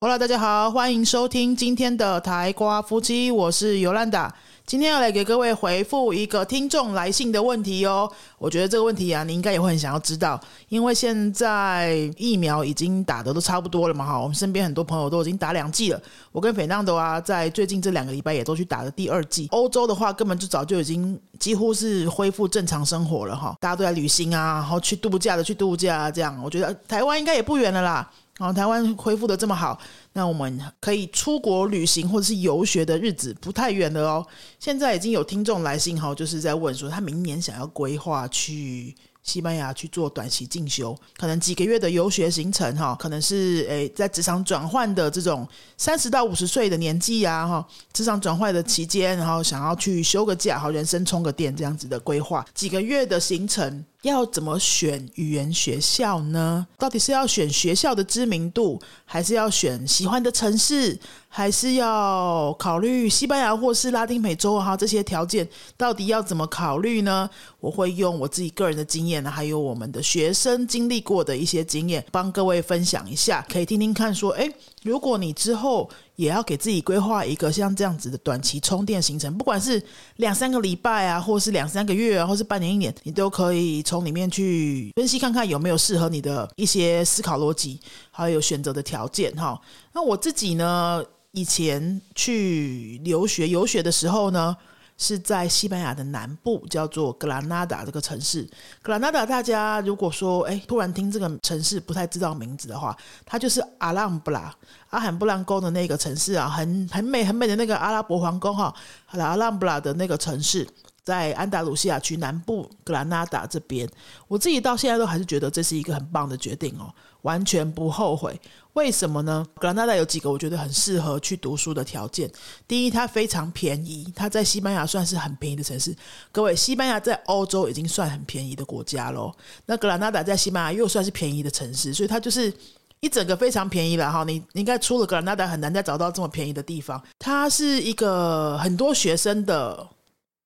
好了大家好，欢迎收听今天的台瓜夫妻，我是尤兰达。今天要来给各位回复一个听众来信的问题哦。我觉得这个问题啊，你应该也会很想要知道，因为现在疫苗已经打的都差不多了嘛，哈，我们身边很多朋友都已经打两剂了。我跟斐浪德啊，在最近这两个礼拜也都去打了第二剂。欧洲的话，根本就早就已经几乎是恢复正常生活了，哈，大家都在旅行啊，然后去度假的去度假，这样，我觉得台湾应该也不远了啦。好，台湾恢复的这么好，那我们可以出国旅行或者是游学的日子不太远了哦。现在已经有听众来信哈，就是在问说他明年想要规划去西班牙去做短期进修，可能几个月的游学行程哈，可能是诶在职场转换的这种三十到五十岁的年纪呀哈，职场转换的期间，然后想要去休个假，好人生充个电这样子的规划，几个月的行程。要怎么选语言学校呢？到底是要选学校的知名度，还是要选喜欢的城市，还是要考虑西班牙或是拉丁美洲哈？这些条件到底要怎么考虑呢？我会用我自己个人的经验，还有我们的学生经历过的一些经验，帮各位分享一下，可以听听看。说，诶，如果你之后。也要给自己规划一个像这样子的短期充电行程，不管是两三个礼拜啊，或是两三个月啊，或是半年一年，你都可以从里面去分析看看有没有适合你的一些思考逻辑，还有选择的条件哈。那我自己呢，以前去留学游学的时候呢。是在西班牙的南部，叫做格拉纳达这个城市。格拉纳达，大家如果说哎，突然听这个城市不太知道名字的话，它就是阿拉布拉阿罕布兰宫的那个城市啊，很很美很美的那个阿拉伯皇宫哈，阿拉布拉的那个城市。在安达卢西亚区南部格兰纳达这边，我自己到现在都还是觉得这是一个很棒的决定哦，完全不后悔。为什么呢？格兰纳达有几个我觉得很适合去读书的条件。第一，它非常便宜，它在西班牙算是很便宜的城市。各位，西班牙在欧洲已经算很便宜的国家咯。那格兰纳达在西班牙又算是便宜的城市，所以它就是一整个非常便宜了哈。你应该出了格兰纳达很难再找到这么便宜的地方。它是一个很多学生的。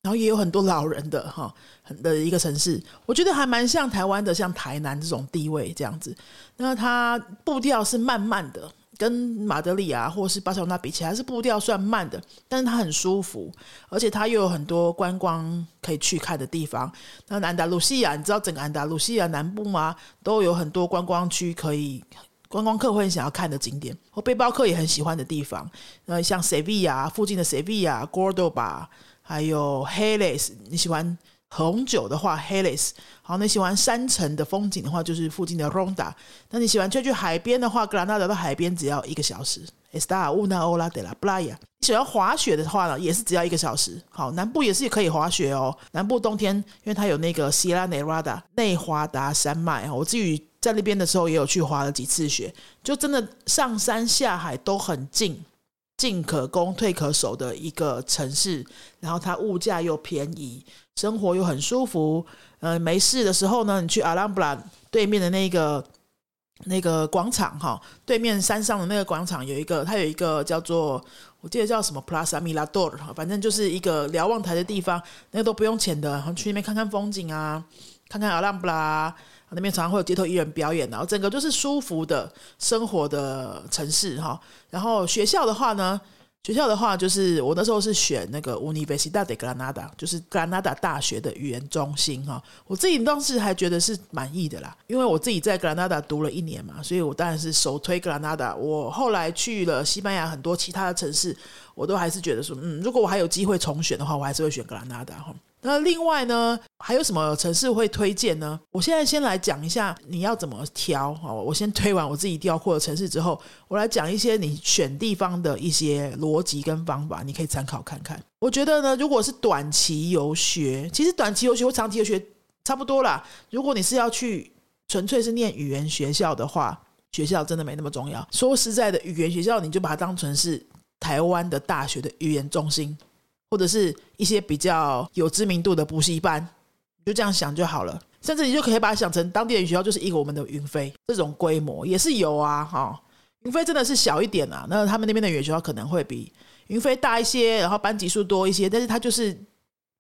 然后也有很多老人的哈，很的一个城市，我觉得还蛮像台湾的，像台南这种地位这样子。那它步调是慢慢的，跟马德里啊或是巴塞罗那比起来，是步调算慢的，但是它很舒服，而且它又有很多观光可以去看的地方。那安达卢西亚，你知道整个安达卢西亚南部吗？都有很多观光区可以，观光客会很想要看的景点，或背包客也很喜欢的地方。呃，像塞维亚附近的塞维亚、g o r d o b a 还有 Hales，你喜欢红酒的话，Hales。好，你喜欢山城的风景的话，就是附近的 Ronda。那你喜欢去去海边的话，格兰纳达到海边只要一个小时。Esta una hora de la playa。你喜欢滑雪的话呢，也是只要一个小时。好，南部也是可以滑雪哦。南部冬天，因为它有那个 Sierra Nevada 内华达山脉我自己在那边的时候也有去滑了几次雪，就真的上山下海都很近。进可攻，退可守的一个城市，然后它物价又便宜，生活又很舒服。呃，没事的时候呢，你去阿拉布拉对面的那个那个广场哈，对面山上的那个广场有一个，它有一个叫做我记得叫什么 Plaza Mirador 哈，反正就是一个瞭望台的地方，那个都不用钱的，然后去那边看看风景啊，看看阿拉布拉。那边常常会有街头艺人表演，然后整个就是舒服的生活的城市哈。然后学校的话呢，学校的话就是我那时候是选那个 Universidad de Granada，就是格兰纳达大学的语言中心哈。我自己当时还觉得是满意的啦，因为我自己在格兰纳达读了一年嘛，所以我当然是首推格兰纳达。我后来去了西班牙很多其他的城市，我都还是觉得说，嗯，如果我还有机会重选的话，我还是会选格兰纳达哈。那另外呢，还有什么城市会推荐呢？我现在先来讲一下你要怎么挑啊。我先推完我自己调过的城市之后，我来讲一些你选地方的一些逻辑跟方法，你可以参考看看。我觉得呢，如果是短期游学，其实短期游学或长期游学差不多啦。如果你是要去纯粹是念语言学校的话，学校真的没那么重要。说实在的，语言学校你就把它当成是台湾的大学的语言中心。或者是一些比较有知名度的补习班，你就这样想就好了。甚至你就可以把它想成当地的学校，就是一个我们的云飞这种规模也是有啊。哈，云飞真的是小一点啊，那他们那边的语言学校可能会比云飞大一些，然后班级数多一些，但是它就是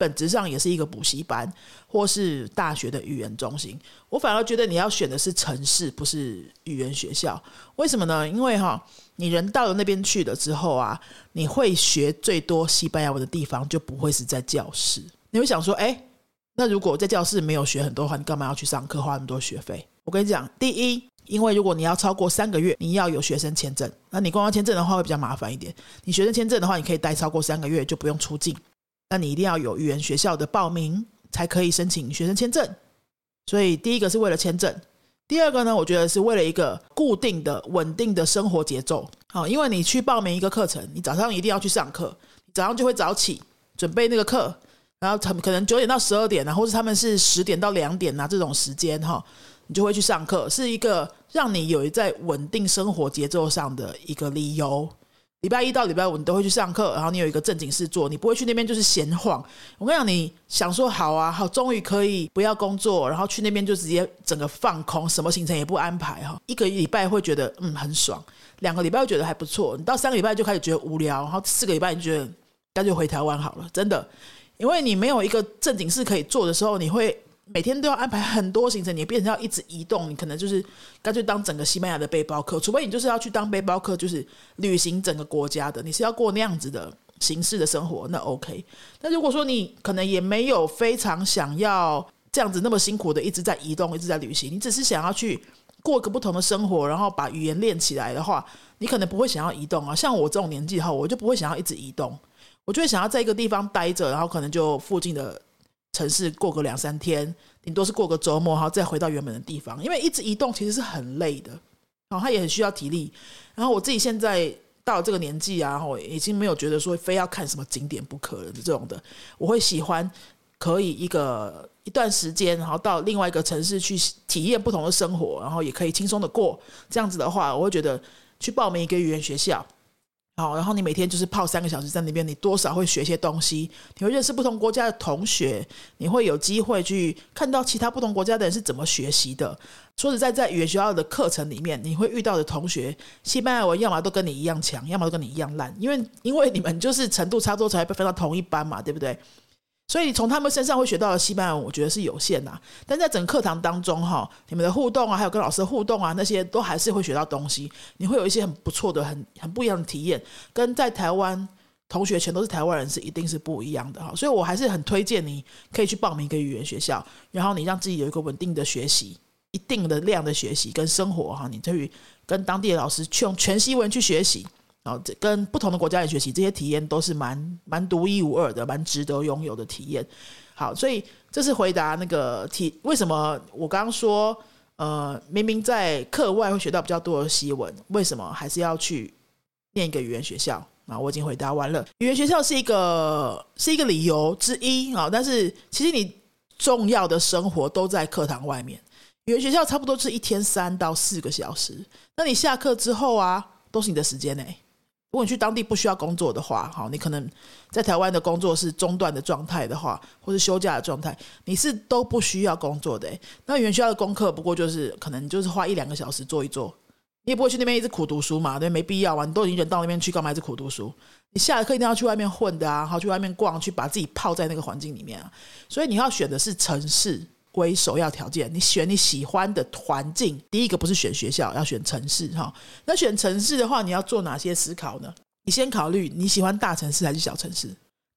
本质上也是一个补习班或是大学的语言中心。我反而觉得你要选的是城市，不是语言学校。为什么呢？因为哈，你人到了那边去了之后啊，你会学最多西班牙文的地方就不会是在教室。你会想说，哎，那如果在教室没有学很多话，你干嘛要去上课花那么多学费？我跟你讲，第一。因为如果你要超过三个月，你要有学生签证。那你观光签证的话会比较麻烦一点。你学生签证的话，你可以待超过三个月就不用出境。那你一定要有语言学校的报名才可以申请学生签证。所以第一个是为了签证，第二个呢，我觉得是为了一个固定的、稳定的生活节奏。好，因为你去报名一个课程，你早上一定要去上课，早上就会早起准备那个课，然后他们可能九点到十二点啊，或者他们是十点到两点啊这种时间哈。你就会去上课，是一个让你有在稳定生活节奏上的一个理由。礼拜一到礼拜五你都会去上课，然后你有一个正经事做，你不会去那边就是闲晃。我跟你讲，你想说好啊，好，终于可以不要工作，然后去那边就直接整个放空，什么行程也不安排哈。一个礼拜会觉得嗯很爽，两个礼拜会觉得还不错，你到三个礼拜就开始觉得无聊，然后四个礼拜你觉得干脆回台湾好了，真的，因为你没有一个正经事可以做的时候，你会。每天都要安排很多行程，你变成要一直移动，你可能就是干脆当整个西班牙的背包客。除非你就是要去当背包客，就是旅行整个国家的，你是要过那样子的形式的生活，那 OK。那如果说你可能也没有非常想要这样子那么辛苦的一直在移动，一直在旅行，你只是想要去过个不同的生活，然后把语言练起来的话，你可能不会想要移动啊。像我这种年纪后，我就不会想要一直移动，我就会想要在一个地方待着，然后可能就附近的。城市过个两三天，顶多是过个周末，然后再回到原本的地方。因为一直移动其实是很累的，然后他也很需要体力。然后我自己现在到了这个年纪啊，然后已经没有觉得说非要看什么景点不可的这种的。我会喜欢可以一个一段时间，然后到另外一个城市去体验不同的生活，然后也可以轻松的过。这样子的话，我会觉得去报名一个语言学校。好，然后你每天就是泡三个小时在那边，你多少会学些东西，你会认识不同国家的同学，你会有机会去看到其他不同国家的人是怎么学习的。说实在，在语言学校的课程里面，你会遇到的同学，西班牙文要么都跟你一样强，要么都跟你一样烂，因为因为你们就是程度差多才被分到同一班嘛，对不对？所以从他们身上会学到的西班牙文，我觉得是有限的。但在整课堂当中，哈，你们的互动啊，还有跟老师的互动啊，那些都还是会学到东西。你会有一些很不错的、很很不一样的体验，跟在台湾同学全都是台湾人是一定是不一样的哈。所以我还是很推荐你可以去报名一个语言学校，然后你让自己有一个稳定的学习、一定的量的学习跟生活哈。你去跟当地的老师去用全西文去学习。然后这跟不同的国家人学习，这些体验都是蛮蛮独一无二的，蛮值得拥有的体验。好，所以这是回答那个题，为什么我刚刚说，呃，明明在课外会学到比较多的西文，为什么还是要去念一个语言学校？啊，我已经回答完了。语言学校是一个是一个理由之一啊，但是其实你重要的生活都在课堂外面。语言学校差不多是一天三到四个小时，那你下课之后啊，都是你的时间呢。如果你去当地不需要工作的话，好，你可能在台湾的工作是中断的状态的话，或是休假的状态，你是都不需要工作的。那语言学校的功课不过就是可能就是花一两个小时做一做，你也不会去那边一直苦读书嘛，对，没必要啊。你都已经人到那边去，干嘛一直苦读书？你下了课一定要去外面混的啊，好，去外面逛，去把自己泡在那个环境里面啊。所以你要选的是城市。为首要条件，你选你喜欢的环境。第一个不是选学校，要选城市哈。那选城市的话，你要做哪些思考呢？你先考虑你喜欢大城市还是小城市。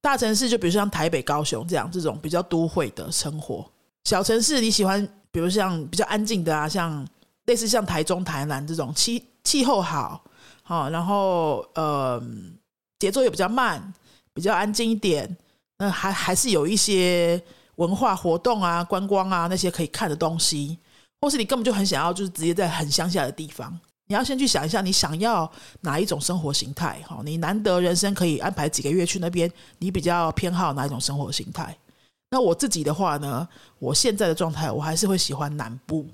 大城市就比如像台北、高雄这样这种比较都会的生活。小城市你喜欢，比如像比较安静的啊，像类似像台中、台南这种气气候好，好，然后呃节奏也比较慢，比较安静一点。那还还是有一些。文化活动啊，观光啊，那些可以看的东西，或是你根本就很想要，就是直接在很乡下的地方，你要先去想一下，你想要哪一种生活形态？哈，你难得人生可以安排几个月去那边，你比较偏好哪一种生活形态？那我自己的话呢，我现在的状态，我还是会喜欢南部，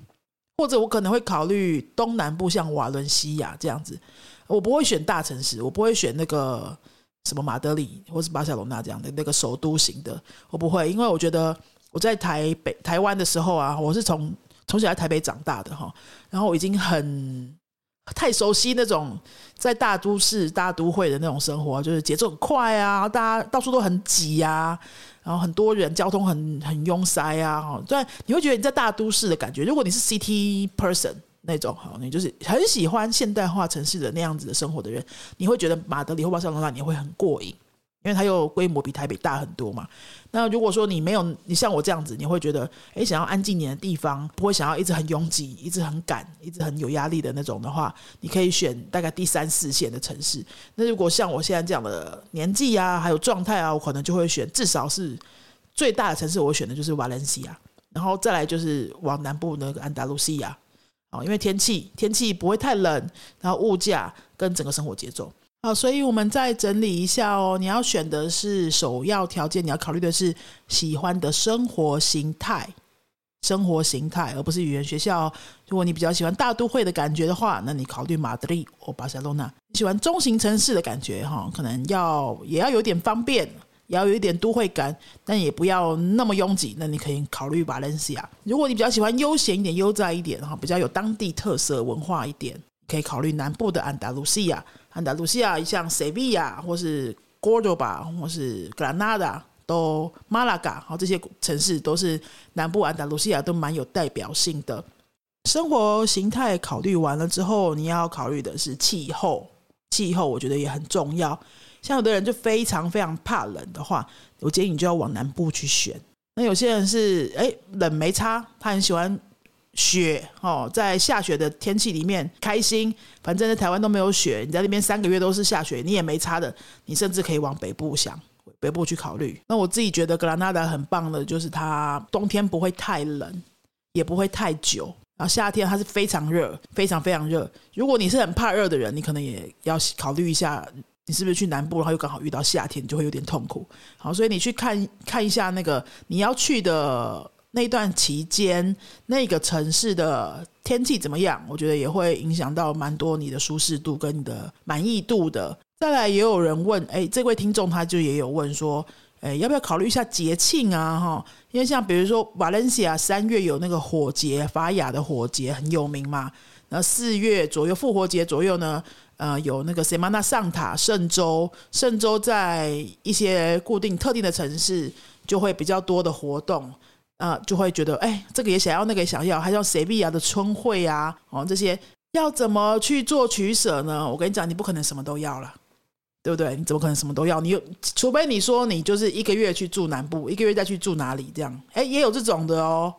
或者我可能会考虑东南部，像瓦伦西亚这样子。我不会选大城市，我不会选那个。什么马德里或是巴塞罗那这样的那个首都型的，我不会，因为我觉得我在台北、台湾的时候啊，我是从从小在台北长大的哈，然后我已经很太熟悉那种在大都市、大都会的那种生活，就是节奏很快啊，大家到处都很挤呀，然后很多人，交通很很拥塞啊，哈，对，你会觉得你在大都市的感觉。如果你是 city person 那种，哈，你就是很喜欢现代化城市的那样子的生活的人，你会觉得马德里或巴塞罗那你会很过瘾。因为它又规模比台北大很多嘛，那如果说你没有你像我这样子，你会觉得诶想要安静点的地方，不会想要一直很拥挤、一直很赶、一直很有压力的那种的话，你可以选大概第三四线的城市。那如果像我现在这样的年纪啊，还有状态啊，我可能就会选至少是最大的城市，我选的就是瓦伦西亚，然后再来就是往南部那个安达卢西亚，哦，因为天气天气不会太冷，然后物价跟整个生活节奏。好，所以我们再整理一下哦。你要选的是首要条件，你要考虑的是喜欢的生活形态，生活形态，而不是语言学校。如果你比较喜欢大都会的感觉的话，那你考虑马德里或巴塞罗那。喜欢中型城市的感觉哈，可能要也要有点方便，要有一点都会感，但也不要那么拥挤。那你可以考虑巴伦西亚。如果你比较喜欢悠闲一点、悠哉一点哈，比较有当地特色文化一点，可以考虑南部的安达卢西亚。安达卢西亚像塞维亚，或是戈多巴，或是格拉纳达，都马拉嘎，好这些城市都是南部安达卢西亚都蛮有代表性的。生活形态考虑完了之后，你要考虑的是气候，气候我觉得也很重要。像有的人就非常非常怕冷的话，我建议你就要往南部去选。那有些人是哎冷没差，他很喜欢。雪哦，在下雪的天气里面开心，反正在台湾都没有雪，你在那边三个月都是下雪，你也没差的。你甚至可以往北部想，北部去考虑。那我自己觉得格兰纳达很棒的，就是它冬天不会太冷，也不会太久，然后夏天它是非常热，非常非常热。如果你是很怕热的人，你可能也要考虑一下，你是不是去南部，然后又刚好遇到夏天，就会有点痛苦。好，所以你去看看一下那个你要去的。那段期间，那个城市的天气怎么样？我觉得也会影响到蛮多你的舒适度跟你的满意度的。再来，也有人问，哎，这位听众他就也有问说，哎，要不要考虑一下节庆啊？哈，因为像比如说瓦伦西亚三月有那个火节，法雅的火节很有名嘛。然后四月左右复活节左右呢，呃，有那个 Semana Santa 圣周，圣周在一些固定特定的城市就会比较多的活动。啊，就会觉得哎，这个也想要，那个也想要，还像塞比亚的春会啊，哦，这些要怎么去做取舍呢？我跟你讲，你不可能什么都要了，对不对？你怎么可能什么都要？你有，除非你说你就是一个月去住南部，一个月再去住哪里这样？哎，也有这种的哦，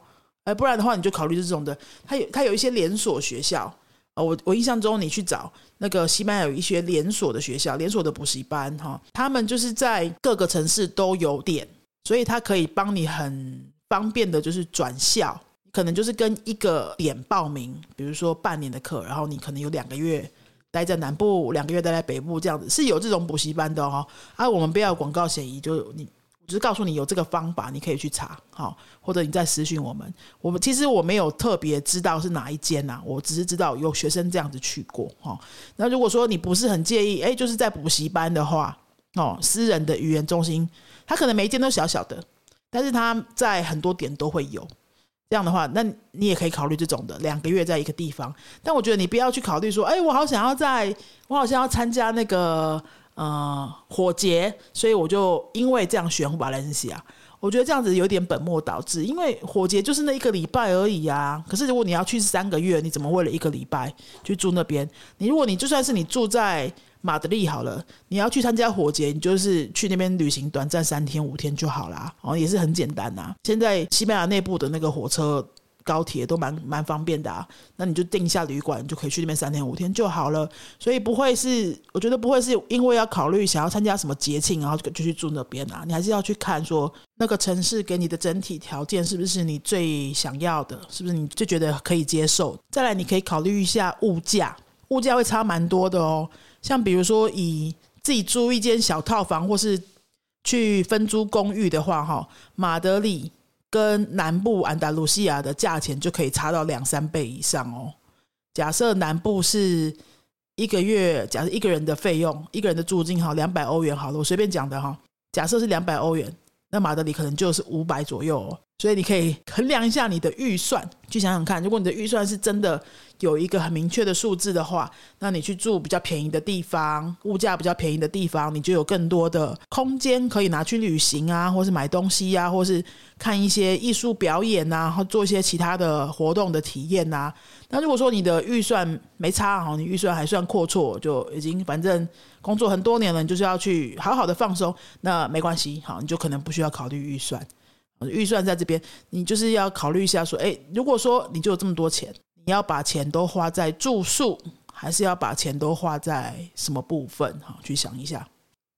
哎，不然的话你就考虑这种的。它有，它有一些连锁学校啊，我我印象中你去找那个西班牙有一些连锁的学校，连锁的补习班哈，他们就是在各个城市都有点，所以他可以帮你很。方便的就是转校，可能就是跟一个点报名，比如说半年的课，然后你可能有两个月待在南部，两个月待在北部，这样子是有这种补习班的哦。啊，我们不要广告嫌疑，就你，我只是告诉你有这个方法，你可以去查，好，或者你再私讯我们。我们其实我没有特别知道是哪一间呐，我只是知道有学生这样子去过哈。那如果说你不是很介意，哎，就是在补习班的话，哦，私人的语言中心，它可能每一间都小小的。但是他在很多点都会有，这样的话，那你也可以考虑这种的，两个月在一个地方。但我觉得你不要去考虑说，哎，我好想要在，我好像要参加那个呃火节，所以我就因为这样选巴伦西亚。我觉得这样子有点本末倒置，因为火节就是那一个礼拜而已啊。可是如果你要去三个月，你怎么为了一个礼拜去住那边？你如果你就算是你住在。马德里好了，你要去参加火节，你就是去那边旅行短暂三天五天就好啦，哦，也是很简单呐。现在西班牙内部的那个火车、高铁都蛮蛮方便的啊，那你就订一下旅馆，就可以去那边三天五天就好了。所以不会是，我觉得不会是因为要考虑想要参加什么节庆，然后就去住那边啊。你还是要去看说那个城市给你的整体条件是不是你最想要的，是不是你最觉得可以接受。再来，你可以考虑一下物价，物价会差蛮多的哦。像比如说，以自己租一间小套房，或是去分租公寓的话，哈，马德里跟南部安达卢西亚的价钱就可以差到两三倍以上哦。假设南部是一个月，假设一个人的费用，一个人的租金哈，两百欧元好了，我随便讲的哈。假设是两百欧元，那马德里可能就是五百左右，所以你可以衡量一下你的预算，去想想看，如果你的预算是真的有一个很明确的数字的话，那你去住比较便宜的地方，物价比较便宜的地方，你就有更多的空间可以拿去旅行啊，或是买东西啊，或是看一些艺术表演啊，或做一些其他的活动的体验啊。那如果说你的预算没差哈，你预算还算阔绰，就已经反正工作很多年了，你就是要去好好的放松，那没关系，好，你就可能不需要考虑预算。预算在这边，你就是要考虑一下，说，哎，如果说你就有这么多钱，你要把钱都花在住宿，还是要把钱都花在什么部分？哈，去想一下。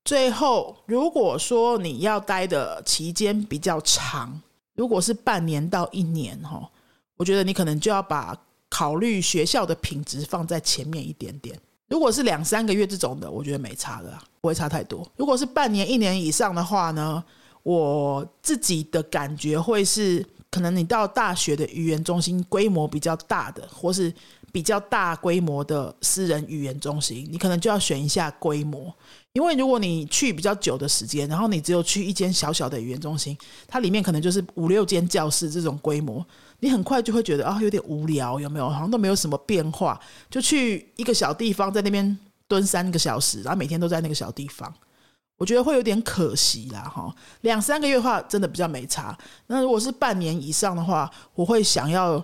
最后，如果说你要待的期间比较长，如果是半年到一年，哈，我觉得你可能就要把考虑学校的品质放在前面一点点。如果是两三个月这种的，我觉得没差的，不会差太多。如果是半年、一年以上的话呢？我自己的感觉会是，可能你到大学的语言中心规模比较大的，或是比较大规模的私人语言中心，你可能就要选一下规模。因为如果你去比较久的时间，然后你只有去一间小小的语言中心，它里面可能就是五六间教室这种规模，你很快就会觉得啊有点无聊，有没有？好像都没有什么变化，就去一个小地方，在那边蹲三个小时，然后每天都在那个小地方。我觉得会有点可惜啦，哈，两三个月的话真的比较没差。那如果是半年以上的话，我会想要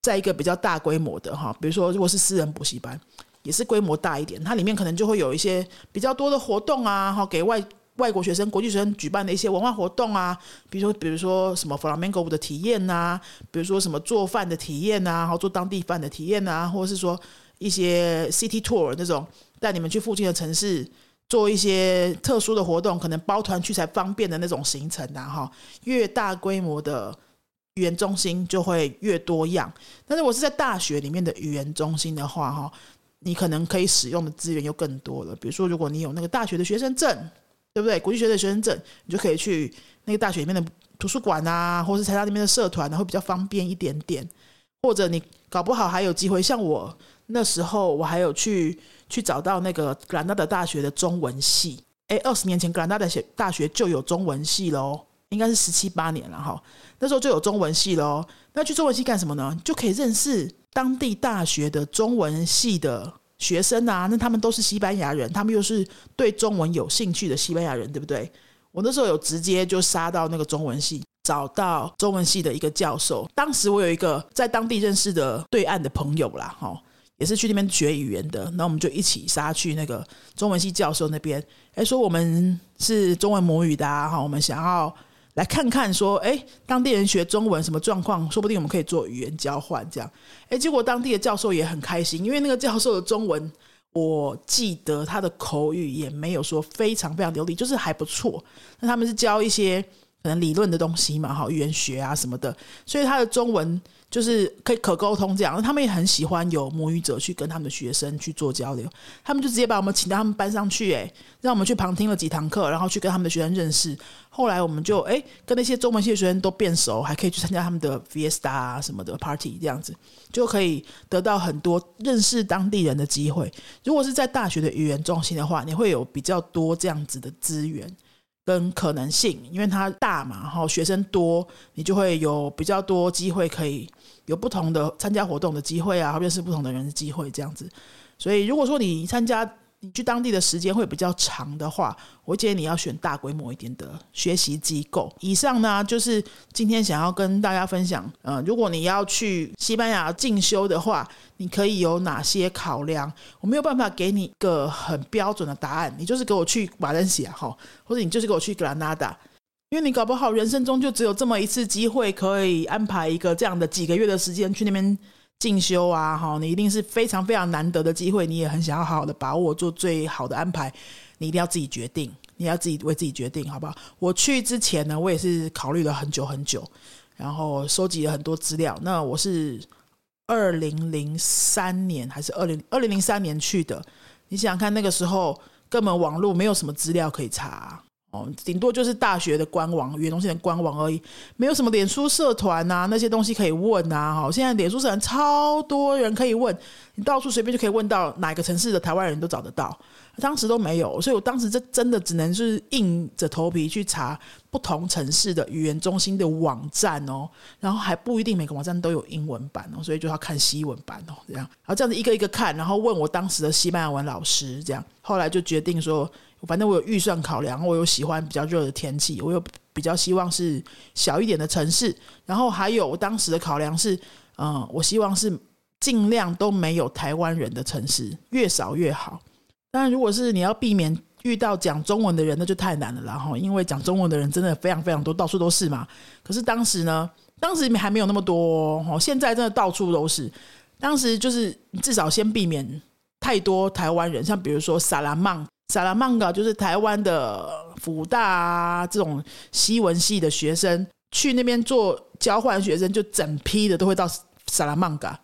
在一个比较大规模的哈，比如说如果是私人补习班，也是规模大一点，它里面可能就会有一些比较多的活动啊，哈，给外外国学生、国际学生举办的一些文化活动啊，比如说比如说什么弗朗明哥舞的体验呐，比如说什么做饭的体验呐，然后做当地饭的体验呐，或者是说一些 city tour 那种带你们去附近的城市。做一些特殊的活动，可能包团去才方便的那种行程的哈。越大规模的语言中心就会越多样。但是我是在大学里面的语言中心的话哈，你可能可以使用的资源又更多了。比如说，如果你有那个大学的学生证，对不对？国际学的学生证，你就可以去那个大学里面的图书馆啊，或是参加那边的社团，会比较方便一点点。或者你搞不好还有机会，像我那时候，我还有去。去找到那个格兰纳的大学的中文系，哎，二十年前格兰纳的学大学就有中文系喽，应该是十七八年了哈，那时候就有中文系喽。那去中文系干什么呢？就可以认识当地大学的中文系的学生啊，那他们都是西班牙人，他们又是对中文有兴趣的西班牙人，对不对？我那时候有直接就杀到那个中文系，找到中文系的一个教授。当时我有一个在当地认识的对岸的朋友啦，哈。也是去那边学语言的，那我们就一起杀去那个中文系教授那边，哎，说我们是中文母语的哈，我们想要来看看，说哎，当地人学中文什么状况，说不定我们可以做语言交换这样，哎，结果当地的教授也很开心，因为那个教授的中文，我记得他的口语也没有说非常非常流利，就是还不错。那他们是教一些可能理论的东西嘛，哈，语言学啊什么的，所以他的中文。就是可以可沟通这样，他们也很喜欢有母语者去跟他们的学生去做交流，他们就直接把我们请到他们班上去，哎，让我们去旁听了几堂课，然后去跟他们的学生认识。后来我们就哎跟那些中文系的学生都变熟，还可以去参加他们的 Vista 啊什么的 Party 这样子，就可以得到很多认识当地人的机会。如果是在大学的语言中心的话，你会有比较多这样子的资源。跟可能性，因为它大嘛，然后学生多，你就会有比较多机会可以有不同的参加活动的机会啊，认识不同的人的机会，这样子。所以如果说你参加。你去当地的时间会比较长的话，我建议你要选大规模一点的学习机构。以上呢，就是今天想要跟大家分享。呃，如果你要去西班牙进修的话，你可以有哪些考量？我没有办法给你一个很标准的答案。你就是给我去马伦西亚哈，或者你就是给我去格兰纳达，因为你搞不好人生中就只有这么一次机会，可以安排一个这样的几个月的时间去那边。进修啊，哈，你一定是非常非常难得的机会，你也很想要好好的把握，做最好的安排。你一定要自己决定，你要自己为自己决定，好不好？我去之前呢，我也是考虑了很久很久，然后收集了很多资料。那我是二零零三年还是二零二零零三年去的？你想想看，那个时候根本网络没有什么资料可以查，哦，顶多就是大学的官网、语言中心的官网而已，没有什么脸书社团啊那些东西可以问啊。哈，现在脸书社团超多人可以问，你到处随便就可以问到哪个城市的台湾人都找得到。当时都没有，所以我当时这真的只能是硬着头皮去查不同城市的语言中心的网站哦，然后还不一定每个网站都有英文版哦，所以就要看西文版哦，这样，然后这样子一个一个看，然后问我当时的西班牙文老师，这样，后来就决定说，反正我有预算考量，我有喜欢比较热的天气，我有比较希望是小一点的城市，然后还有我当时的考量是，嗯，我希望是尽量都没有台湾人的城市，越少越好。当然，如果是你要避免遇到讲中文的人，那就太难了。然后，因为讲中文的人真的非常非常多，到处都是嘛。可是当时呢，当时还没有那么多哦。现在真的到处都是。当时就是至少先避免太多台湾人，像比如说萨拉曼萨拉曼嘎，就是台湾的福大啊这种西文系的学生去那边做交换学生，就整批的都会到萨拉曼嘎。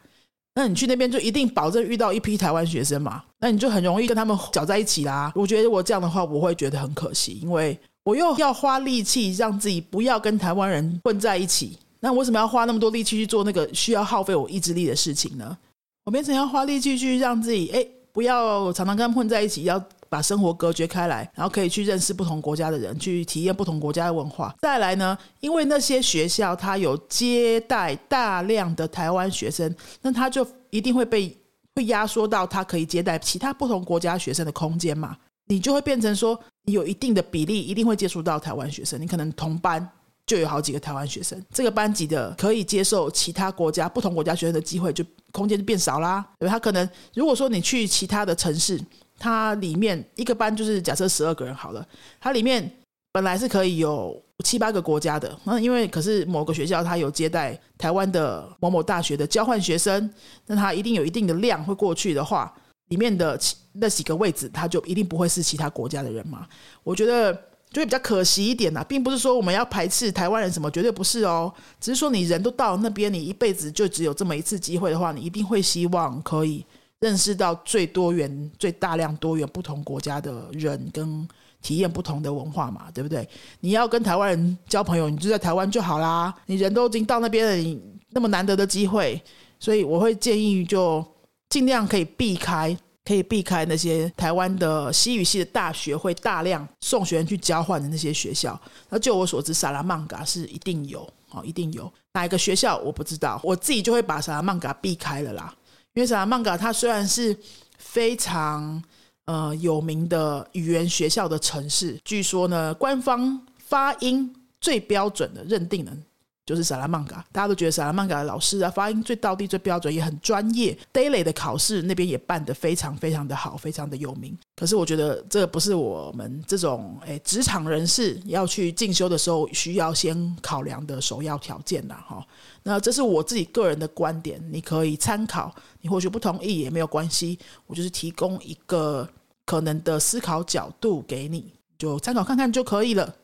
那你去那边就一定保证遇到一批台湾学生嘛？那你就很容易跟他们搅在一起啦。我觉得我这样的话，我会觉得很可惜，因为我又要花力气让自己不要跟台湾人混在一起。那为什么要花那么多力气去做那个需要耗费我意志力的事情呢？我变成要花力气去让自己，哎，不要常常跟他们混在一起，要。把生活隔绝开来，然后可以去认识不同国家的人，去体验不同国家的文化。再来呢，因为那些学校它有接待大量的台湾学生，那他就一定会被会压缩到他可以接待其他不同国家学生的空间嘛？你就会变成说，你有一定的比例一定会接触到台湾学生，你可能同班就有好几个台湾学生，这个班级的可以接受其他国家不同国家学生的机会就空间就变少啦。对，他可能如果说你去其他的城市。它里面一个班就是假设十二个人好了，它里面本来是可以有七八个国家的，那因为可是某个学校它有接待台湾的某某大学的交换学生，那它一定有一定的量会过去的话，里面的那几个位置它就一定不会是其他国家的人嘛？我觉得就会比较可惜一点呐，并不是说我们要排斥台湾人什么，绝对不是哦，只是说你人都到那边，你一辈子就只有这么一次机会的话，你一定会希望可以。认识到最多元、最大量多元不同国家的人，跟体验不同的文化嘛，对不对？你要跟台湾人交朋友，你就在台湾就好啦。你人都已经到那边了，你那么难得的机会，所以我会建议就尽量可以避开，可以避开那些台湾的西语系的大学会大量送学生去交换的那些学校。那就我所知，萨拉曼嘎是一定有哦，一定有哪一个学校我不知道，我自己就会把萨拉曼嘎避开了啦。因为萨拉曼嘎它虽然是非常呃有名的语言学校的城市，据说呢，官方发音最标准的认定人。就是萨拉曼嘎，大家都觉得萨拉曼嘎的老师啊，发音最到地、最标准，也很专业。Daily 的考试那边也办得非常非常的好，非常的有名。可是我觉得这不是我们这种诶职场人士要去进修的时候需要先考量的首要条件啦。哈。那这是我自己个人的观点，你可以参考。你或许不同意也没有关系，我就是提供一个可能的思考角度给你，就参考看看就可以了。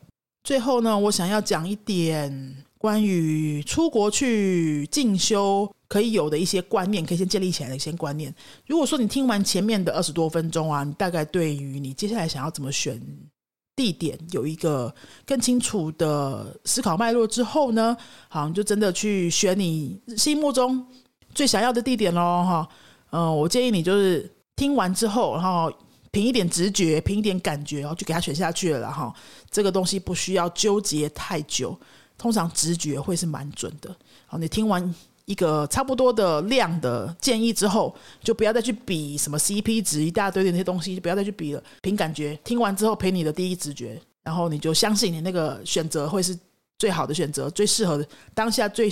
最后呢，我想要讲一点。关于出国去进修可以有的一些观念，可以先建立起来的一些观念。如果说你听完前面的二十多分钟啊，你大概对于你接下来想要怎么选地点有一个更清楚的思考脉络之后呢，好，你就真的去选你心目中最想要的地点喽，哈。嗯，我建议你就是听完之后，然后凭一点直觉，凭一点感觉，然后就给他选下去了，哈。这个东西不需要纠结太久。通常直觉会是蛮准的。好，你听完一个差不多的量的建议之后，就不要再去比什么 CP 值一大堆的那些东西，就不要再去比了。凭感觉，听完之后凭你的第一直觉，然后你就相信你那个选择会是最好的选择，最适合的当下最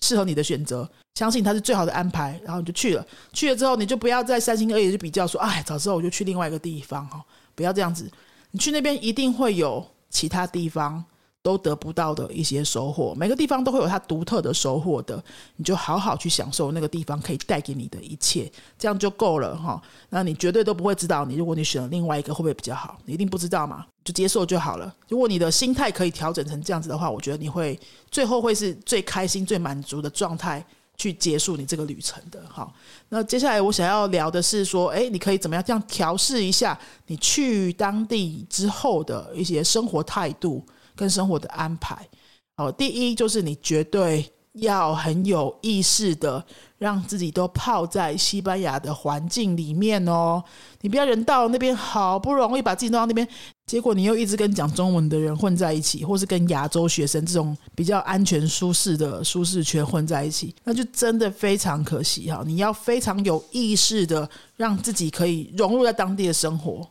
适合你的选择，相信它是最好的安排，然后你就去了。去了之后，你就不要再三心二意去比较说，哎，早知道我就去另外一个地方哈，不要这样子。你去那边一定会有其他地方。都得不到的一些收获，每个地方都会有它独特的收获的，你就好好去享受那个地方可以带给你的一切，这样就够了哈。那你绝对都不会知道，你如果你选了另外一个会不会比较好，你一定不知道嘛，就接受就好了。如果你的心态可以调整成这样子的话，我觉得你会最后会是最开心、最满足的状态去结束你这个旅程的。好，那接下来我想要聊的是说，哎，你可以怎么样这样调试一下你去当地之后的一些生活态度跟生活的安排。好，第一就是你绝对。要很有意识的让自己都泡在西班牙的环境里面哦，你不要人到那边好不容易把自己弄到那边，结果你又一直跟讲中文的人混在一起，或是跟亚洲学生这种比较安全舒适的舒适圈混在一起，那就真的非常可惜哈！你要非常有意识的让自己可以融入在当地的生活。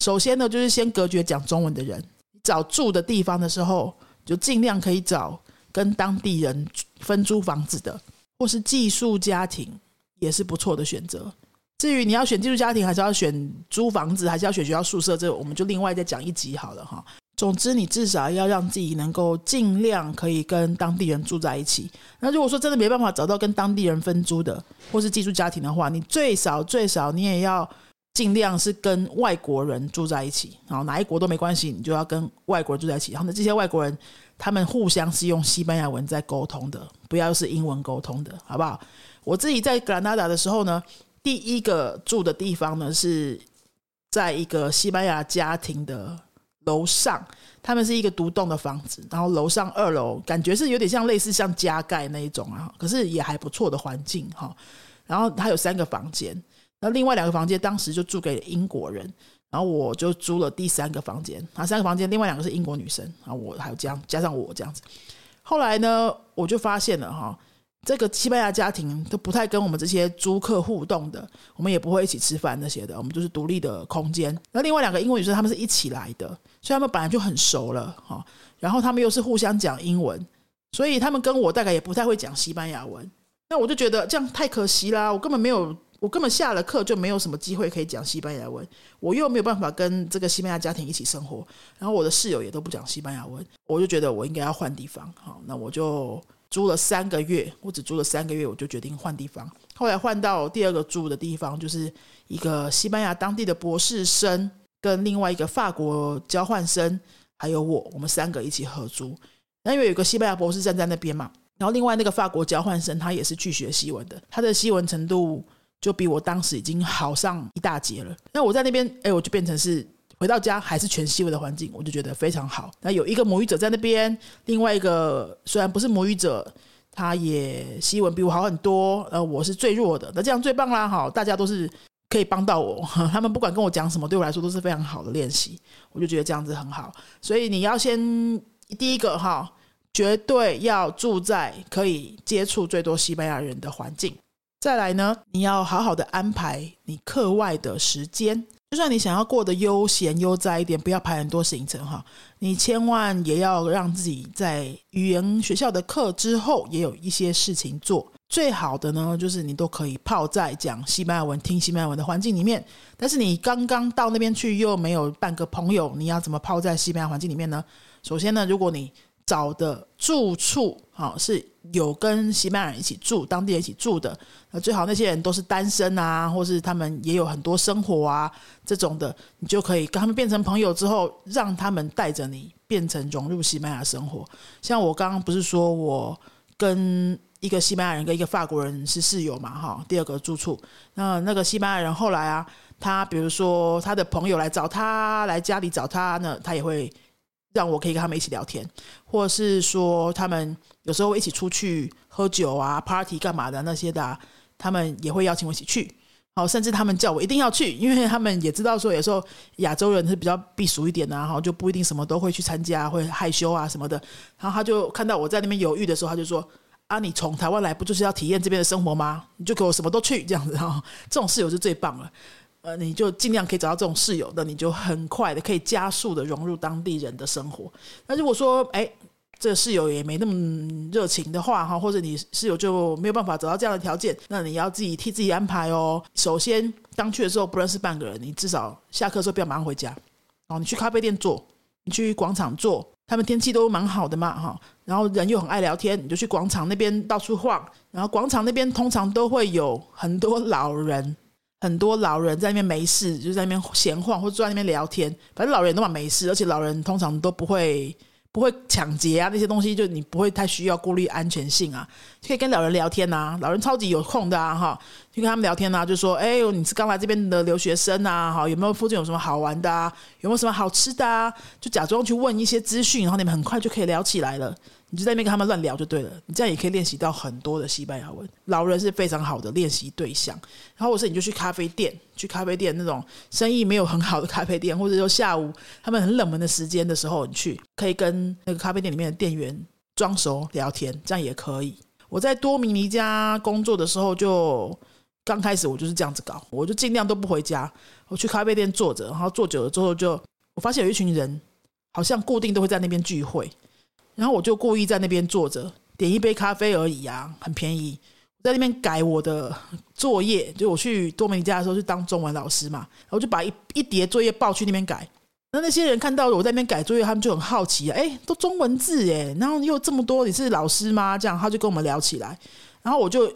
首先呢，就是先隔绝讲中文的人，找住的地方的时候，就尽量可以找。跟当地人分租房子的，或是寄宿家庭，也是不错的选择。至于你要选寄宿家庭，还是要选租房子，还是要选学校宿舍，这我们就另外再讲一集好了哈。总之，你至少要让自己能够尽量可以跟当地人住在一起。那如果说真的没办法找到跟当地人分租的，或是寄宿家庭的话，你最少最少你也要尽量是跟外国人住在一起。然后哪一国都没关系，你就要跟外国人住在一起。然后呢，这些外国人。他们互相是用西班牙文在沟通的，不要是英文沟通的，好不好？我自己在格兰纳达的时候呢，第一个住的地方呢是在一个西班牙家庭的楼上，他们是一个独栋的房子，然后楼上二楼感觉是有点像类似像加盖那一种啊，可是也还不错的环境哈。然后它有三个房间，那另外两个房间当时就租给英国人。然后我就租了第三个房间，啊，三个房间，另外两个是英国女生，然后我还有这样加上我这样子。后来呢，我就发现了哈，这个西班牙家庭都不太跟我们这些租客互动的，我们也不会一起吃饭那些的，我们就是独立的空间。那另外两个英国女生，她们是一起来的，所以她们本来就很熟了哈。然后她们又是互相讲英文，所以她们跟我大概也不太会讲西班牙文。那我就觉得这样太可惜啦，我根本没有。我根本下了课就没有什么机会可以讲西班牙文，我又没有办法跟这个西班牙家庭一起生活，然后我的室友也都不讲西班牙文，我就觉得我应该要换地方。好，那我就租了三个月，我只租了三个月，我就决定换地方。后来换到第二个住的地方，就是一个西班牙当地的博士生跟另外一个法国交换生，还有我，我们三个一起合租。那因为有个西班牙博士站在那边嘛，然后另外那个法国交换生他也是去学西文的，他的西文程度。就比我当时已经好上一大截了。那我在那边，哎，我就变成是回到家还是全西文的环境，我就觉得非常好。那有一个母语者在那边，另外一个虽然不是母语者，他也西文比我好很多。呃，我是最弱的，那这样最棒啦！哈，大家都是可以帮到我，他们不管跟我讲什么，对我来说都是非常好的练习。我就觉得这样子很好。所以你要先第一个哈，绝对要住在可以接触最多西班牙人的环境。再来呢，你要好好的安排你课外的时间。就算你想要过得悠闲悠哉一点，不要排很多行程哈，你千万也要让自己在语言学校的课之后也有一些事情做。最好的呢，就是你都可以泡在讲西班牙文、听西班牙文的环境里面。但是你刚刚到那边去又没有半个朋友，你要怎么泡在西班牙环境里面呢？首先呢，如果你找的住处好是有跟西班牙人一起住，当地人一起住的，那最好那些人都是单身啊，或是他们也有很多生活啊这种的，你就可以跟他们变成朋友之后，让他们带着你变成融入西班牙生活。像我刚刚不是说我跟一个西班牙人跟一个法国人是室友嘛，哈，第二个住处，那那个西班牙人后来啊，他比如说他的朋友来找他，来家里找他呢，他也会。让我可以跟他们一起聊天，或者是说他们有时候一起出去喝酒啊、party 干嘛的那些的，他们也会邀请我一起去。好，甚至他们叫我一定要去，因为他们也知道说有时候亚洲人是比较避俗一点的，然后就不一定什么都会去参加，会害羞啊什么的。然后他就看到我在那边犹豫的时候，他就说：“啊，你从台湾来不就是要体验这边的生活吗？你就给我什么都去这样子哈。”这种室友是最棒了。呃，你就尽量可以找到这种室友，那你就很快的可以加速的融入当地人的生活。那如果说，哎，这个室友也没那么热情的话，哈，或者你室友就没有办法找到这样的条件，那你要自己替自己安排哦。首先，刚去的时候不认识半个人，你至少下课的时候不要马上回家，哦，你去咖啡店坐，你去广场坐，他们天气都蛮好的嘛，哈，然后人又很爱聊天，你就去广场那边到处晃，然后广场那边通常都会有很多老人。很多老人在那边没事，就在那边闲晃或坐在那边聊天。反正老人都嘛没事，而且老人通常都不会不会抢劫啊那些东西，就你不会太需要顾虑安全性啊，可以跟老人聊天呐，老人超级有空的啊哈，就跟他们聊天呐，就说哎呦你是刚来这边的留学生啊，哈有没有附近有什么好玩的啊，有没有什么好吃的啊，就假装去问一些资讯，然后你们很快就可以聊起来了。你就在那边跟他们乱聊就对了，你这样也可以练习到很多的西班牙文。老人是非常好的练习对象。然后，或是你就去咖啡店，去咖啡店那种生意没有很好的咖啡店，或者说下午他们很冷门的时间的时候，你去可以跟那个咖啡店里面的店员装熟聊天，这样也可以。我在多米尼加工作的时候，就刚开始我就是这样子搞，我就尽量都不回家，我去咖啡店坐着，然后坐久了之后，就我发现有一群人好像固定都会在那边聚会。然后我就故意在那边坐着，点一杯咖啡而已啊，很便宜。在那边改我的作业，就我去多米尼加的时候去当中文老师嘛，然后就把一一叠作业报去那边改。那那些人看到我在那边改作业，他们就很好奇啊，哎，都中文字哎，然后又这么多，你是老师吗？这样他就跟我们聊起来，然后我就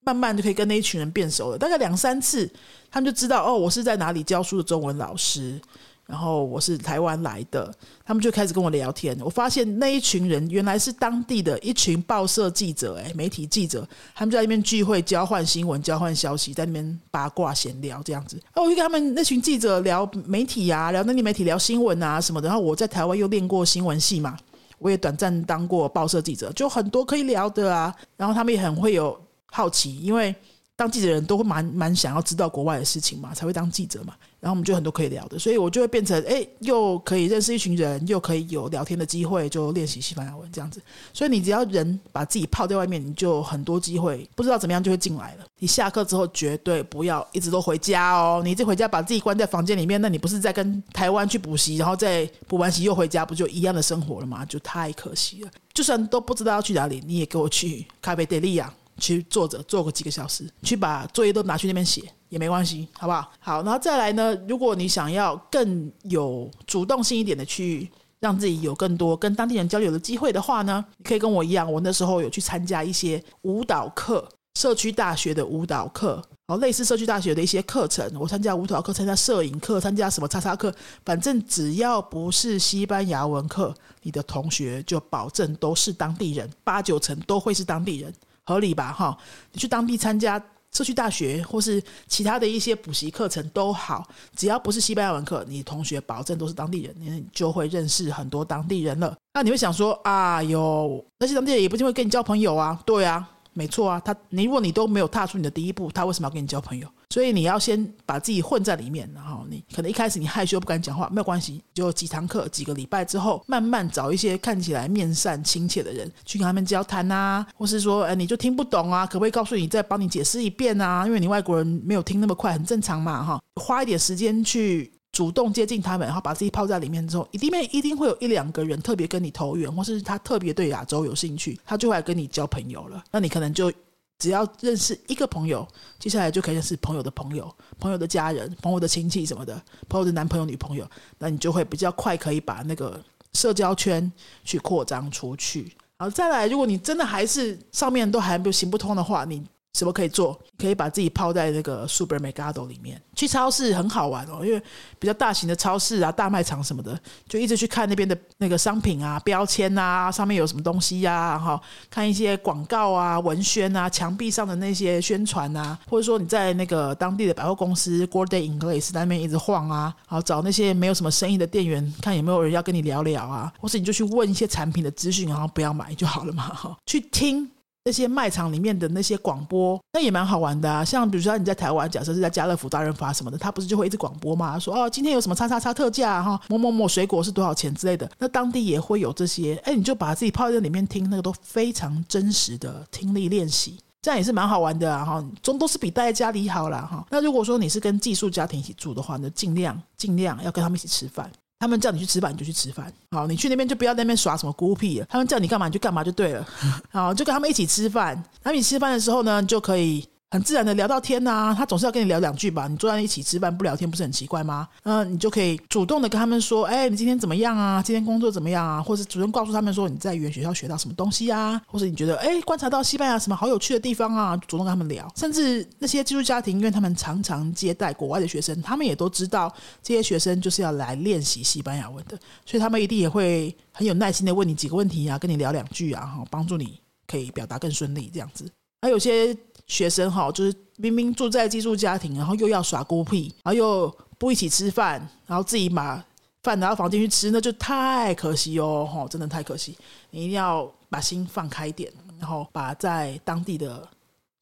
慢慢就可以跟那一群人变熟了。大概两三次，他们就知道哦，我是在哪里教书的中文老师。然后我是台湾来的，他们就开始跟我聊天。我发现那一群人原来是当地的一群报社记者，哎，媒体记者，他们在那边聚会，交换新闻，交换消息，在那边八卦闲聊这样子。哦，我就跟他们那群记者聊媒体啊，聊那地媒体，聊新闻啊什么的。然后我在台湾又练过新闻系嘛，我也短暂当过报社记者，就很多可以聊的啊。然后他们也很会有好奇，因为。当记者人都会蛮蛮想要知道国外的事情嘛，才会当记者嘛。然后我们就很多可以聊的，所以我就会变成哎，又可以认识一群人，又可以有聊天的机会，就练习西班牙文这样子。所以你只要人把自己泡在外面，你就很多机会，不知道怎么样就会进来了。你下课之后绝对不要一直都回家哦，你一回家把自己关在房间里面，那你不是在跟台湾去补习，然后再补完习又回家，不就一样的生活了吗？就太可惜了。就算都不知道要去哪里，你也给我去咖啡店里呀。去坐着坐个几个小时，去把作业都拿去那边写也没关系，好不好？好，然后再来呢？如果你想要更有主动性一点的去让自己有更多跟当地人交流的机会的话呢，你可以跟我一样，我那时候有去参加一些舞蹈课，社区大学的舞蹈课，然后类似社区大学的一些课程，我参加舞蹈课，参加摄影课，参加什么叉叉课，反正只要不是西班牙文课，你的同学就保证都是当地人，八九成都会是当地人。合理吧，哈！你去当地参加社区大学或是其他的一些补习课程都好，只要不是西班牙文课，你同学保证都是当地人，你就会认识很多当地人了。那你会想说啊，有那些当地人也不一定会跟你交朋友啊？对啊。没错啊，他你如果你都没有踏出你的第一步，他为什么要跟你交朋友？所以你要先把自己混在里面，然后你可能一开始你害羞不敢讲话，没有关系，就几堂课几个礼拜之后，慢慢找一些看起来面善亲切的人去跟他们交谈啊，或是说，哎，你就听不懂啊，可不可以告诉你再帮你解释一遍啊？因为你外国人没有听那么快，很正常嘛，哈，花一点时间去。主动接近他们，然后把自己泡在里面之后，一定面一定会有一两个人特别跟你投缘，或是他特别对亚洲有兴趣，他就会跟你交朋友了。那你可能就只要认识一个朋友，接下来就可以认识朋友的朋友、朋友的家人、朋友的亲戚什么的，朋友的男朋友、女朋友，那你就会比较快可以把那个社交圈去扩张出去。然后再来，如果你真的还是上面都还不行不通的话，你。什么可以做？可以把自己泡在那个 Super Mercado 里面，去超市很好玩哦，因为比较大型的超市啊、大卖场什么的，就一直去看那边的那个商品啊、标签啊，上面有什么东西呀，哈，看一些广告啊、文宣啊、墙壁上的那些宣传啊，或者说你在那个当地的百货公司 Good Day English 那边一直晃啊，好找那些没有什么生意的店员，看有没有人要跟你聊聊啊，或是你就去问一些产品的资讯，然后不要买就好了嘛，哈，去听。那些卖场里面的那些广播，那也蛮好玩的啊。像比如说你在台湾，假设是在家乐福、大润发什么的，他不是就会一直广播嘛？说哦，今天有什么叉叉叉特价哈，某某某水果是多少钱之类的。那当地也会有这些，哎，你就把自己泡在里面听，那个都非常真实的听力练习，这样也是蛮好玩的啊。哈，总都是比待在家里好了哈。那如果说你是跟寄宿家庭一起住的话，那尽量尽量要跟他们一起吃饭。他们叫你去吃饭，你就去吃饭。好，你去那边就不要在那边耍什么孤僻了。他们叫你干嘛你就干嘛就对了。好，就跟他们一起吃饭。他们一起吃饭的时候呢，就可以很自然的聊到天呐，他总是要跟你聊两句吧？你坐在一起吃饭不聊天不是很奇怪吗？嗯，你就可以主动的跟他们说，哎，你今天怎么样啊？今天工作怎么样啊？或者主动告诉他们说你在语言学校学到什么东西啊？或者你觉得哎观察到西班牙什么好有趣的地方啊？主动跟他们聊。甚至那些寄宿家庭，因为他们常常接待国外的学生，他们也都知道这些学生就是要来练习西班牙文的，所以他们一定也会很有耐心的问你几个问题啊，跟你聊两句啊，哈，帮助你可以表达更顺利这样子。还有些学生哈，就是明明住在寄宿家庭，然后又要耍孤僻，然后又不一起吃饭，然后自己把饭拿到房间去吃，那就太可惜哦，哈，真的太可惜。你一定要把心放开点，然后把在当地的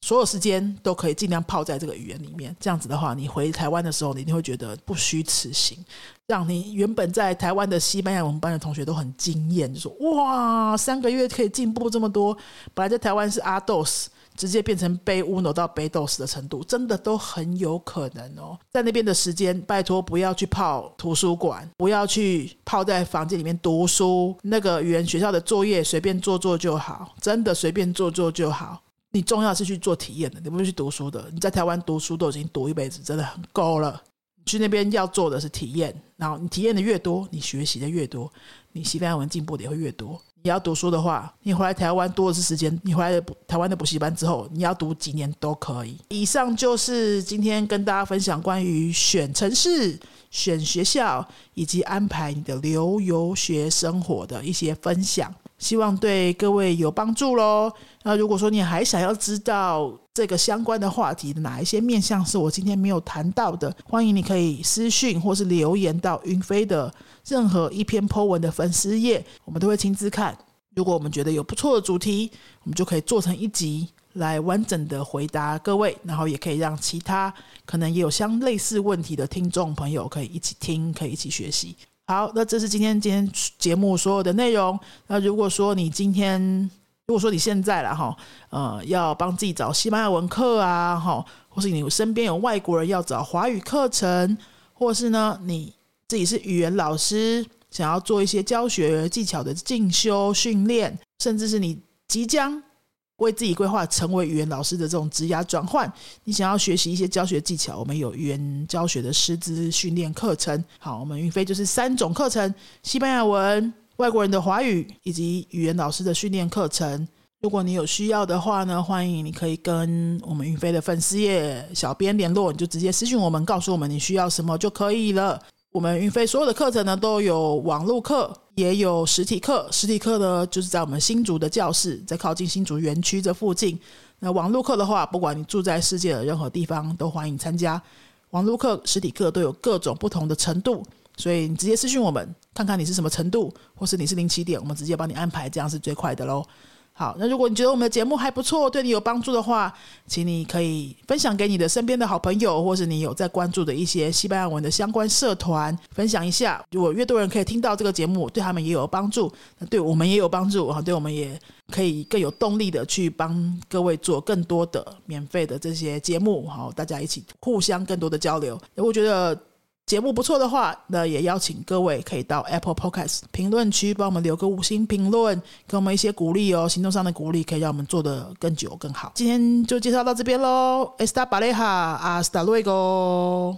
所有时间都可以尽量泡在这个语言里面。这样子的话，你回台湾的时候，你一定会觉得不虚此行。让你原本在台湾的西班牙文班的同学都很惊艳，就说：“哇，三个月可以进步这么多！本来在台湾是阿斗斯。”直接变成被乌诺到被斗死的程度，真的都很有可能哦。在那边的时间，拜托不要去泡图书馆，不要去泡在房间里面读书。那个语言学校的作业随便做做就好，真的随便做做就好。你重要是去做体验的，你不是去读书的。你在台湾读书都已经读一辈子，真的很够了。去那边要做的是体验，然后你体验的越多，你学习的越多，你西班牙文进步的也会越多。你要读书的话，你回来台湾多的是时间。你回来台湾的补习班之后，你要读几年都可以。以上就是今天跟大家分享关于选城市、选学校以及安排你的留游学生活的一些分享，希望对各位有帮助喽。那如果说你还想要知道这个相关的话题的哪一些面向是我今天没有谈到的，欢迎你可以私讯或是留言到云飞的。任何一篇 po 文的粉丝页，我们都会亲自看。如果我们觉得有不错的主题，我们就可以做成一集来完整的回答各位，然后也可以让其他可能也有相类似问题的听众朋友可以一起听，可以一起学习。好，那这是今天今天节目所有的内容。那如果说你今天，如果说你现在了哈，呃，要帮自己找西班牙文课啊，哈，或是你身边有外国人要找华语课程，或是呢你。自己是语言老师，想要做一些教学技巧的进修训练，甚至是你即将为自己规划成为语言老师的这种职涯转换，你想要学习一些教学技巧，我们有语言教学的师资训练课程。好，我们云飞就是三种课程：西班牙文、外国人的华语以及语言老师的训练课程。如果你有需要的话呢，欢迎你可以跟我们云飞的粉丝页小编联络，你就直接私信我们，告诉我们你需要什么就可以了。我们云飞所有的课程呢，都有网络课，也有实体课。实体课呢，就是在我们新竹的教室，在靠近新竹园区这附近。那网络课的话，不管你住在世界的任何地方，都欢迎参加。网络课、实体课都有各种不同的程度，所以你直接私讯我们，看看你是什么程度，或是你是零起点，我们直接帮你安排，这样是最快的喽。好，那如果你觉得我们的节目还不错，对你有帮助的话，请你可以分享给你的身边的好朋友，或是你有在关注的一些西班牙文的相关社团，分享一下。如果越多人可以听到这个节目，对他们也有帮助，那对我们也有帮助啊，对我们也可以更有动力的去帮各位做更多的免费的这些节目，好，大家一起互相更多的交流。我觉得。节目不错的话，那也邀请各位可以到 Apple Podcast 评论区帮我们留个五星评论，给我们一些鼓励哦，行动上的鼓励可以让我们做的更久更好。今天就介绍到这边喽，Esta pareja hasta luego。